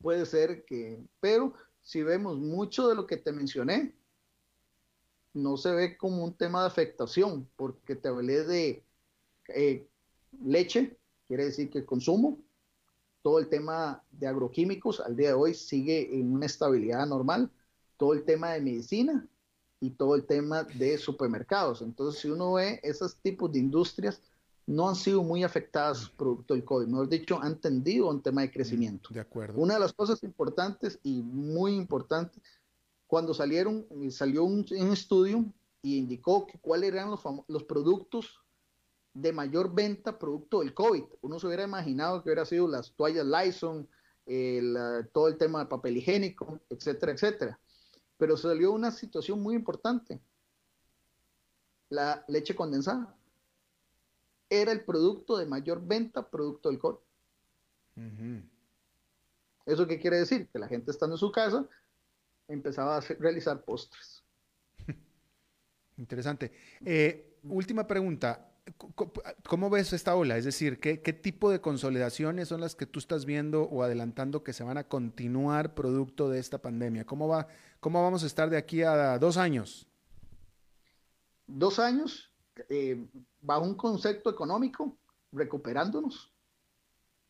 Speaker 4: puede ser que, pero si vemos mucho de lo que te mencioné, no se ve como un tema de afectación, porque te hablé de eh, leche, quiere decir que consumo, todo el tema de agroquímicos al día de hoy sigue en una estabilidad normal, todo el tema de medicina y todo el tema de supermercados. Entonces, si uno ve esos tipos de industrias, no han sido muy afectadas producto del COVID. Mejor dicho, han tendido a un tema de crecimiento.
Speaker 2: De acuerdo.
Speaker 4: Una de las cosas importantes y muy importantes, cuando salieron, eh, salió un, un estudio y indicó que cuáles eran los, los productos de mayor venta producto del COVID. Uno se hubiera imaginado que hubiera sido las toallas Lysol, la- todo el tema de papel higiénico, etcétera, etcétera. Pero salió una situación muy importante. La leche condensada era el producto de mayor venta producto del COVID. ¿Eso qué quiere decir? Que la gente estando en su casa empezaba a hacer- realizar postres.
Speaker 2: Interesante. Eh, última pregunta. ¿Cómo ves esta ola? Es decir, ¿qué, qué tipo de consolidaciones son las que tú estás viendo o adelantando que se van a continuar producto de esta pandemia? ¿Cómo va, cómo vamos a estar de aquí a dos años?
Speaker 4: Dos años eh, bajo un concepto económico, recuperándonos.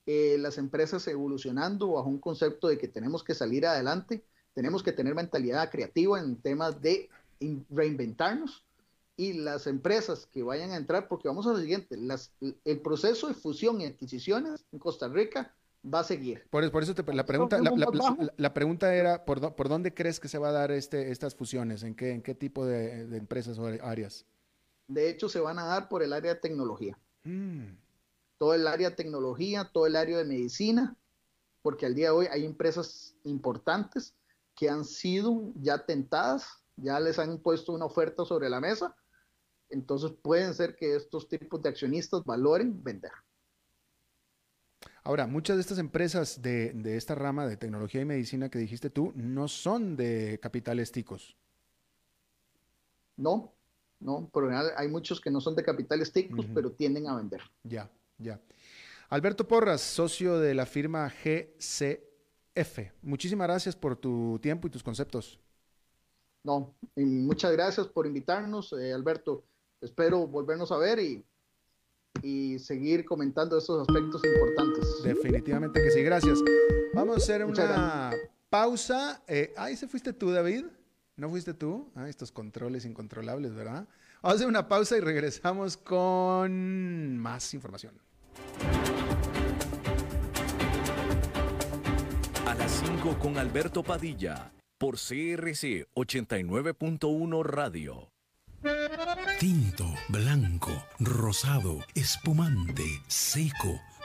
Speaker 4: Eh, las empresas evolucionando bajo un concepto de que tenemos que salir adelante, tenemos que tener mentalidad creativa en temas de in- reinventarnos y las empresas que vayan a entrar, porque vamos a lo siguiente, las, el proceso de fusión y adquisiciones en Costa Rica va a seguir.
Speaker 2: Por, por eso te- la, pregunta, la, la- la- la pregunta era, ¿por, ¿por dónde crees que se va a dar este, estas fusiones? ¿En qué, en qué tipo de, de empresas o áreas?
Speaker 4: De hecho, se van a dar por el área de tecnología.
Speaker 2: Mm,
Speaker 4: todo el área de tecnología, todo el área de medicina, porque al día de hoy hay empresas importantes que han sido ya tentadas, ya les han puesto una oferta sobre la mesa, entonces pueden ser que estos tipos de accionistas valoren vender.
Speaker 2: Ahora, muchas de estas empresas de, de esta rama de tecnología y medicina que dijiste tú no son de capitales ticos.
Speaker 4: No, no, por lo general hay muchos que no son de capitales ticos,
Speaker 2: Ujú.
Speaker 4: pero tienden a vender.
Speaker 2: Ya, ya. Alberto Porras, socio de la firma GCF. Muchísimas gracias por tu tiempo y tus conceptos.
Speaker 4: No, y muchas gracias por invitarnos, eh, Alberto. Espero volvernos a ver y, y seguir comentando esos aspectos importantes.
Speaker 2: Definitivamente que sí, gracias. Vamos a hacer una pausa. Eh, ahí se fuiste tú, David. ¿No fuiste tú? Ah, estos controles incontrolables, ¿verdad? Vamos a hacer una pausa y regresamos con más información.
Speaker 1: A las 5 con Alberto Padilla por CRC 89.1 Radio.
Speaker 3: Tinto, blanco, rosado, espumante, seco,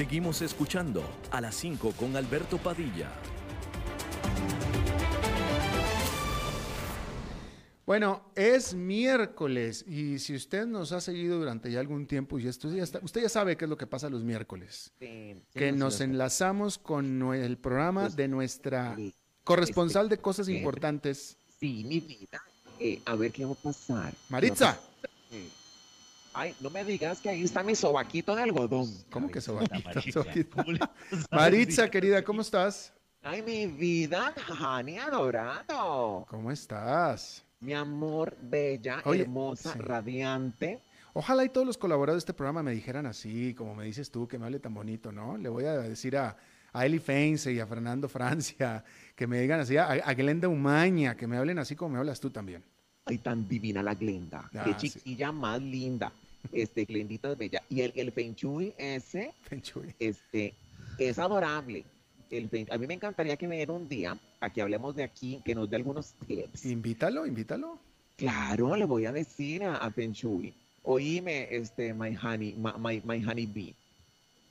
Speaker 1: Seguimos escuchando a las 5 con Alberto Padilla.
Speaker 2: Bueno, es miércoles y si usted nos ha seguido durante ya algún tiempo y esto ya está, usted ya sabe qué es lo que pasa los miércoles, que nos enlazamos con el programa de nuestra corresponsal de cosas importantes,
Speaker 5: Sí, mi vida. Eh, a ver qué va a pasar.
Speaker 2: Maritza.
Speaker 5: Eh, Ay, no me digas que ahí está mi sobaquito de algholdón.
Speaker 2: ¿Cómo que sobaquito?
Speaker 5: Maritza,
Speaker 2: Sobaquito.
Speaker 5: ¿cómo le vas a
Speaker 2: Maritza, querida, ¿cómo estás?
Speaker 5: Ay, mi vida, Hani adorado.
Speaker 2: ¿Cómo estás?
Speaker 5: Mi amor, bella,
Speaker 2: Oye,
Speaker 5: hermosa,
Speaker 2: sí.
Speaker 5: radiante.
Speaker 2: Ojalá y todos los colaboradores de este programa me dijeran así, como me dices tú, que me hable tan bonito, ¿no? Le voy a decir a, a Eli Feinse y a Fernando Francia que me digan así, a, a Glenda Umaña, que me hablen así como me hablas tú también.
Speaker 5: Ay, tan divina la Glenda.
Speaker 2: Ah,
Speaker 5: Qué
Speaker 2: sí.
Speaker 5: chiquilla más linda. Este, Glendita es bella. Y el, el Feng Shui ese, este, es adorable. El Feng- a mí me encantaría que me diera un día, a que hablemos de aquí, que nos dé algunos tips.
Speaker 2: Invítalo, invítalo.
Speaker 5: Claro, le voy a decir a, a Feng Shui. Oíme, este, my honey, my, my, my honey bee.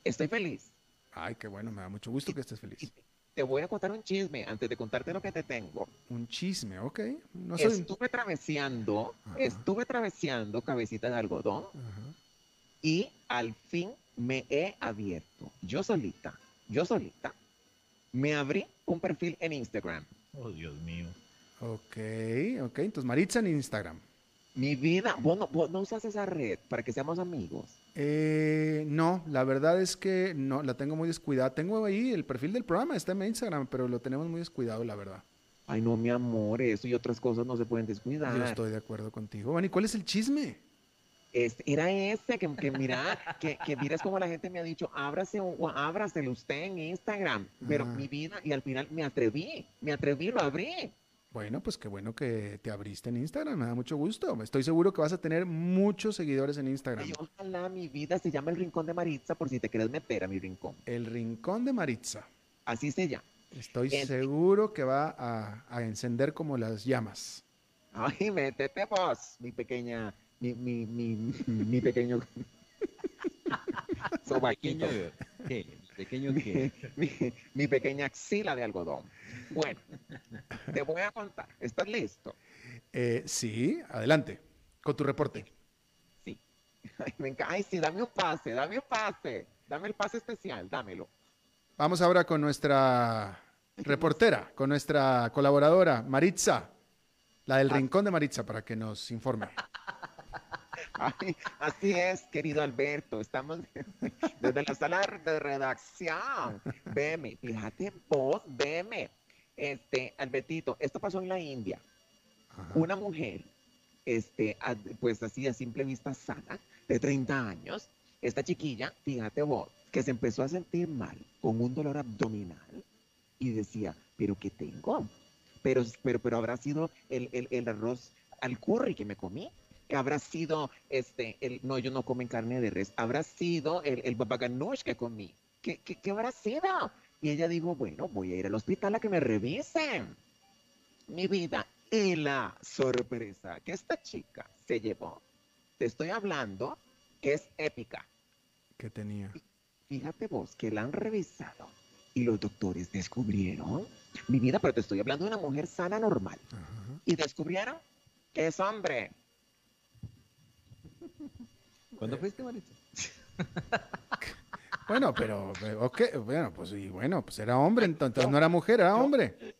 Speaker 5: Estoy feliz.
Speaker 2: Ay, qué bueno, me da mucho gusto que estés feliz.
Speaker 5: Te voy a contar un chisme antes de contarte lo que te tengo.
Speaker 2: Un chisme, ok. No soy...
Speaker 5: Estuve traveseando,
Speaker 2: Ajá.
Speaker 5: estuve traveseando cabecita de algodón
Speaker 2: Ajá.
Speaker 5: y al fin me he abierto. Yo solita, yo solita, me abrí un perfil en Instagram.
Speaker 6: Oh, Dios mío.
Speaker 2: Ok, ok. Entonces, Maritza en Instagram.
Speaker 5: Mi vida, vos no, vos no usas esa red para que seamos amigos.
Speaker 2: Eh, no, la verdad es que no, la tengo muy descuidada. Tengo ahí el perfil del programa, está en mi Instagram, pero lo tenemos muy descuidado, la verdad.
Speaker 5: Ay, no, mi amor, eso y otras cosas no se pueden descuidar.
Speaker 2: Yo estoy de acuerdo contigo. Bueno, ¿y cuál es el chisme?
Speaker 5: Este, era ese que, que mira, que, que miras como la gente me ha dicho, ábrase o ábraselo usted en Instagram. Pero
Speaker 2: Ajá.
Speaker 5: mi vida, y al final me atreví, me atreví, lo abrí.
Speaker 2: Bueno, pues qué bueno que te abriste en Instagram, me da mucho gusto. Estoy seguro que vas a tener muchos seguidores en Instagram.
Speaker 5: Ay, ojalá mi vida se llama el Rincón de Maritza por si te quieres meter a mi rincón.
Speaker 2: El Rincón de Maritza.
Speaker 5: Así se llama.
Speaker 2: Estoy
Speaker 5: El-
Speaker 2: seguro que va a, a encender como las llamas.
Speaker 5: Ay, métete vos, mi pequeña, mi, mi, mi, mi pequeño sobaquito,
Speaker 6: Pequeño,
Speaker 5: mi, mi pequeña axila de algodón. Bueno, te voy a contar. ¿Estás listo?
Speaker 2: Eh, sí, adelante, con tu reporte.
Speaker 5: Sí. Ay, me enca- Ay, sí, dame un pase, dame un pase. Dame el pase especial, dámelo.
Speaker 2: Vamos ahora con nuestra reportera, con nuestra colaboradora, Maritza, la del Rincón de Maritza, para que nos informe.
Speaker 5: Ay, así es, querido Alberto. Estamos desde la sala de redacción. Veme, fíjate vos, veme. Este, Albertito, esto pasó en la India.
Speaker 2: Ajá.
Speaker 5: Una mujer, este, pues así a simple vista sana, de 30 años, esta chiquilla, fíjate vos, que se empezó a sentir mal, con un dolor abdominal, y decía, ¿pero qué tengo? Pero, pero, pero habrá sido el, el, el arroz al curry que me comí. Habrá sido, este, el, no, ellos no comen carne de res. Habrá sido el, el babaganush que comí. ¿Qué, qué, qué habrá sido? Y ella dijo, bueno, voy a ir al hospital a que me revisen. Mi vida. Y la sorpresa que esta chica se llevó, te estoy hablando, que es épica.
Speaker 2: ¿Qué tenía?
Speaker 5: Fíjate vos que la han revisado y los doctores descubrieron, mi vida, pero te estoy hablando de una mujer sana normal,
Speaker 2: Ajá.
Speaker 5: y descubrieron que es hombre.
Speaker 6: ¿Cuándo fuiste, Maritza?
Speaker 2: Bueno, pero, eh, ok, bueno, pues y bueno, pues era hombre, entonces no era mujer, era hombre.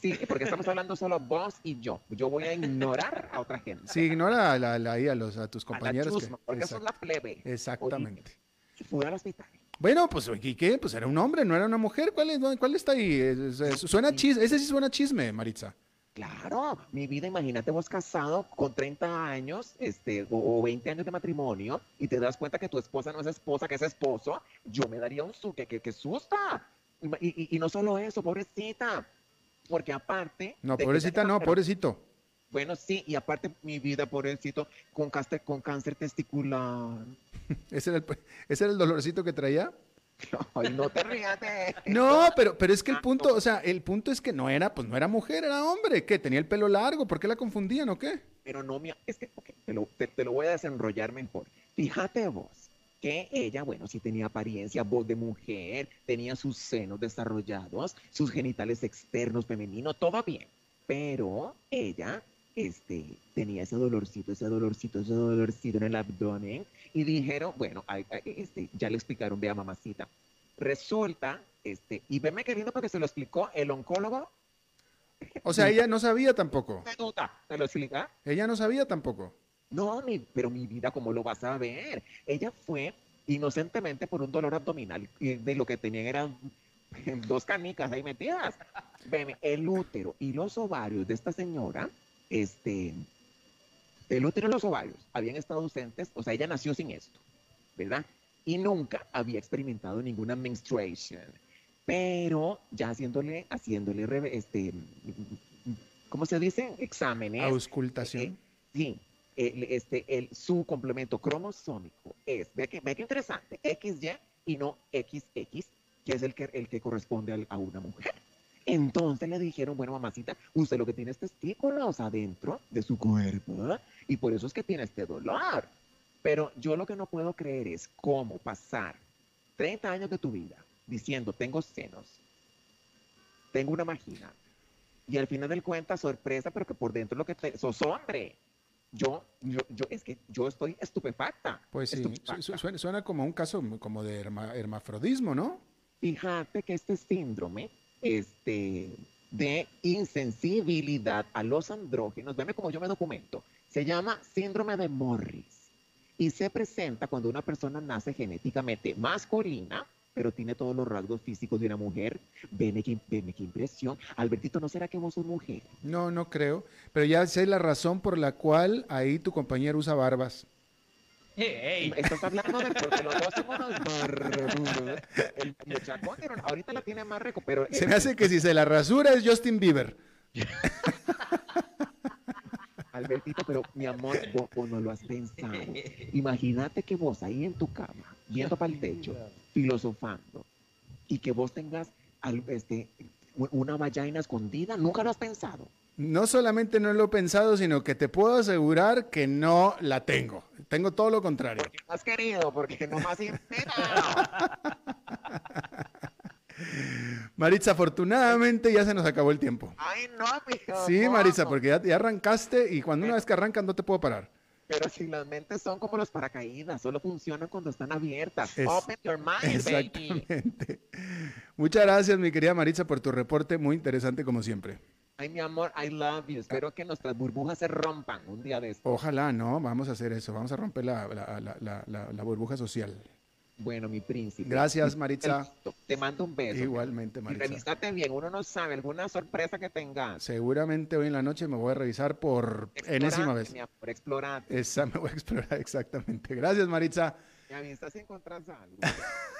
Speaker 5: Sí, porque estamos hablando solo vos y yo. Yo voy a ignorar a otra gente.
Speaker 2: Sí, ignora a, la, a, los, a tus
Speaker 5: a la
Speaker 2: compañeros. que-
Speaker 5: chusma, porque eso es
Speaker 2: Exact-
Speaker 5: la plebe.
Speaker 2: exactamente.
Speaker 5: Y fue al hospital.
Speaker 2: Bueno, pues, ¿y qué? Pues era un hombre, no era una mujer. ¿Cuál, es, cuál está ahí? Suena chisme, ese sí suena chisme, Maritza.
Speaker 5: Claro, mi vida, imagínate vos casado con 30 años este, o, o 20 años de matrimonio y te das cuenta que tu esposa no es esposa, que es esposo, yo me daría un su, que, que, que susta. Y, y- y no solo eso, pobrecita, porque aparte...
Speaker 2: No, pobrecita no, pobrecito.
Speaker 5: Bueno, sí, y aparte mi vida, pobrecito, con cáncer, con cáncer testicular.
Speaker 2: ¿Ese era, el, ese era el dolorcito que traía?
Speaker 5: Ay, no te rías de
Speaker 2: No, pero, pero es que el punto, o sea, el punto es que no era, pues no era mujer, era hombre. ¿Qué? ¿Tenía el pelo largo? ¿Por qué la confundían o qué?
Speaker 5: Pero no, mía, es que te, lo, te- te lo voy a desenrollar mejor. Fíjate vos que ella, bueno, sí tenía apariencia, voz de mujer, tenía sus senos desarrollados, sus genitales externos femeninos, todo bien. Pero ella, este, tenía ese dolorcito, ese dolorcito, ese dolorcito en el abdomen y dijeron, bueno, ay, este, ya le explicaron, vea mamacita. Resulta, este, y veme qué lindo porque se lo explicó el oncólogo
Speaker 2: O sea, ella no sabía tampoco.
Speaker 5: ¿te lo explica?
Speaker 2: Ella no sabía tampoco.
Speaker 5: No, mi- pero mi vida, ¿cómo lo vas a ver? Ella fue inocentemente por un dolor abdominal y de lo que tenían era dos canicas ahí metidas. Veme, el útero y los ovarios de esta señora, este, el útero y los ovarios habían estado ausentes, o sea, ella nació sin esto, ¿verdad? Y nunca había experimentado ninguna menstruation. Pero ya haciéndole, haciéndole, este, ¿cómo se dice? Exámenes.
Speaker 2: Auscultación.
Speaker 5: Eh, sí, el, este, el, su complemento cromosómico es, ve que, ve que interesante, XY y no XX, que es el que, el que corresponde a una mujer. Entonces le dijeron, bueno, mamacita, usted lo que tiene es testículos adentro de su cuerpo y por eso es que tiene este dolor. Pero yo lo que no puedo creer es cómo pasar 30 años de tu vida diciendo, tengo senos, tengo una vagina, y al final del cuenta, sorpresa, pero que por dentro lo que te, sos hombre. Yo, yo, yo, es que yo estoy estupefacta.
Speaker 2: Pues sí,
Speaker 5: estupefacta.
Speaker 2: su- suena, suena como un caso como de herma- hermafrodismo, ¿no?
Speaker 5: Fíjate que este síndrome este, de insensibilidad a los andrógenos, veme como yo me documento, se llama síndrome de Morris y se presenta cuando una persona nace genéticamente masculina, pero tiene todos los rasgos físicos de una mujer. Veme qué, veme qué impresión. Albertito, ¿no será que vos sos mujer?
Speaker 2: No, no creo. Pero ya sé la razón por la cual ahí tu compañero usa barbas.
Speaker 6: ¡Ey!
Speaker 5: Estás hablando de porque los dos somos unos barbudos. El muchachón ahorita la tiene más rico, pero
Speaker 2: Se me hace que si se la rasura es Justin Bieber.
Speaker 5: Albertito, pero mi amor, vos, vos no lo has pensado. Imagínate que vos ahí en tu cama, viendo para el techo, filosofando, y que vos tengas al- este, una vagina escondida, nunca lo has pensado.
Speaker 2: No solamente no lo he pensado, sino que te puedo asegurar que no la tengo. Tengo todo lo contrario.
Speaker 5: Porque has querido, porque no más.
Speaker 2: Maritza, afortunadamente ya se nos acabó el tiempo.
Speaker 5: Ay, no, mijo.
Speaker 2: Sí. Maritza, porque ya, ya arrancaste y cuando una vez que arrancas no te puedo parar.
Speaker 5: Pero si las mentes son como los paracaídas, solo funcionan cuando están abiertas.
Speaker 2: Es-
Speaker 5: Open your mind, baby.
Speaker 2: Exactamente. Muchas gracias, mi querida Maritza, por tu reporte. Muy interesante como siempre.
Speaker 5: Ay, mi amor, I love you. Espero que nuestras burbujas se rompan un día de esto.
Speaker 2: Ojalá, no, vamos a hacer eso. Vamos a romper la, la- la- la- burbuja social.
Speaker 5: Bueno, mi príncipe.
Speaker 2: Gracias, Maritza.
Speaker 5: Te mando un beso.
Speaker 2: Igualmente,
Speaker 5: Y
Speaker 2: Maritza.
Speaker 5: revísate bien, uno no sabe, alguna sorpresa que tengas.
Speaker 2: Seguramente hoy en la noche me voy a revisar por enésima vez.
Speaker 5: Mi amor, explorate.
Speaker 2: Esa me voy a explorar exactamente. Gracias, Maritza.
Speaker 5: Me avisas si encontrás algo.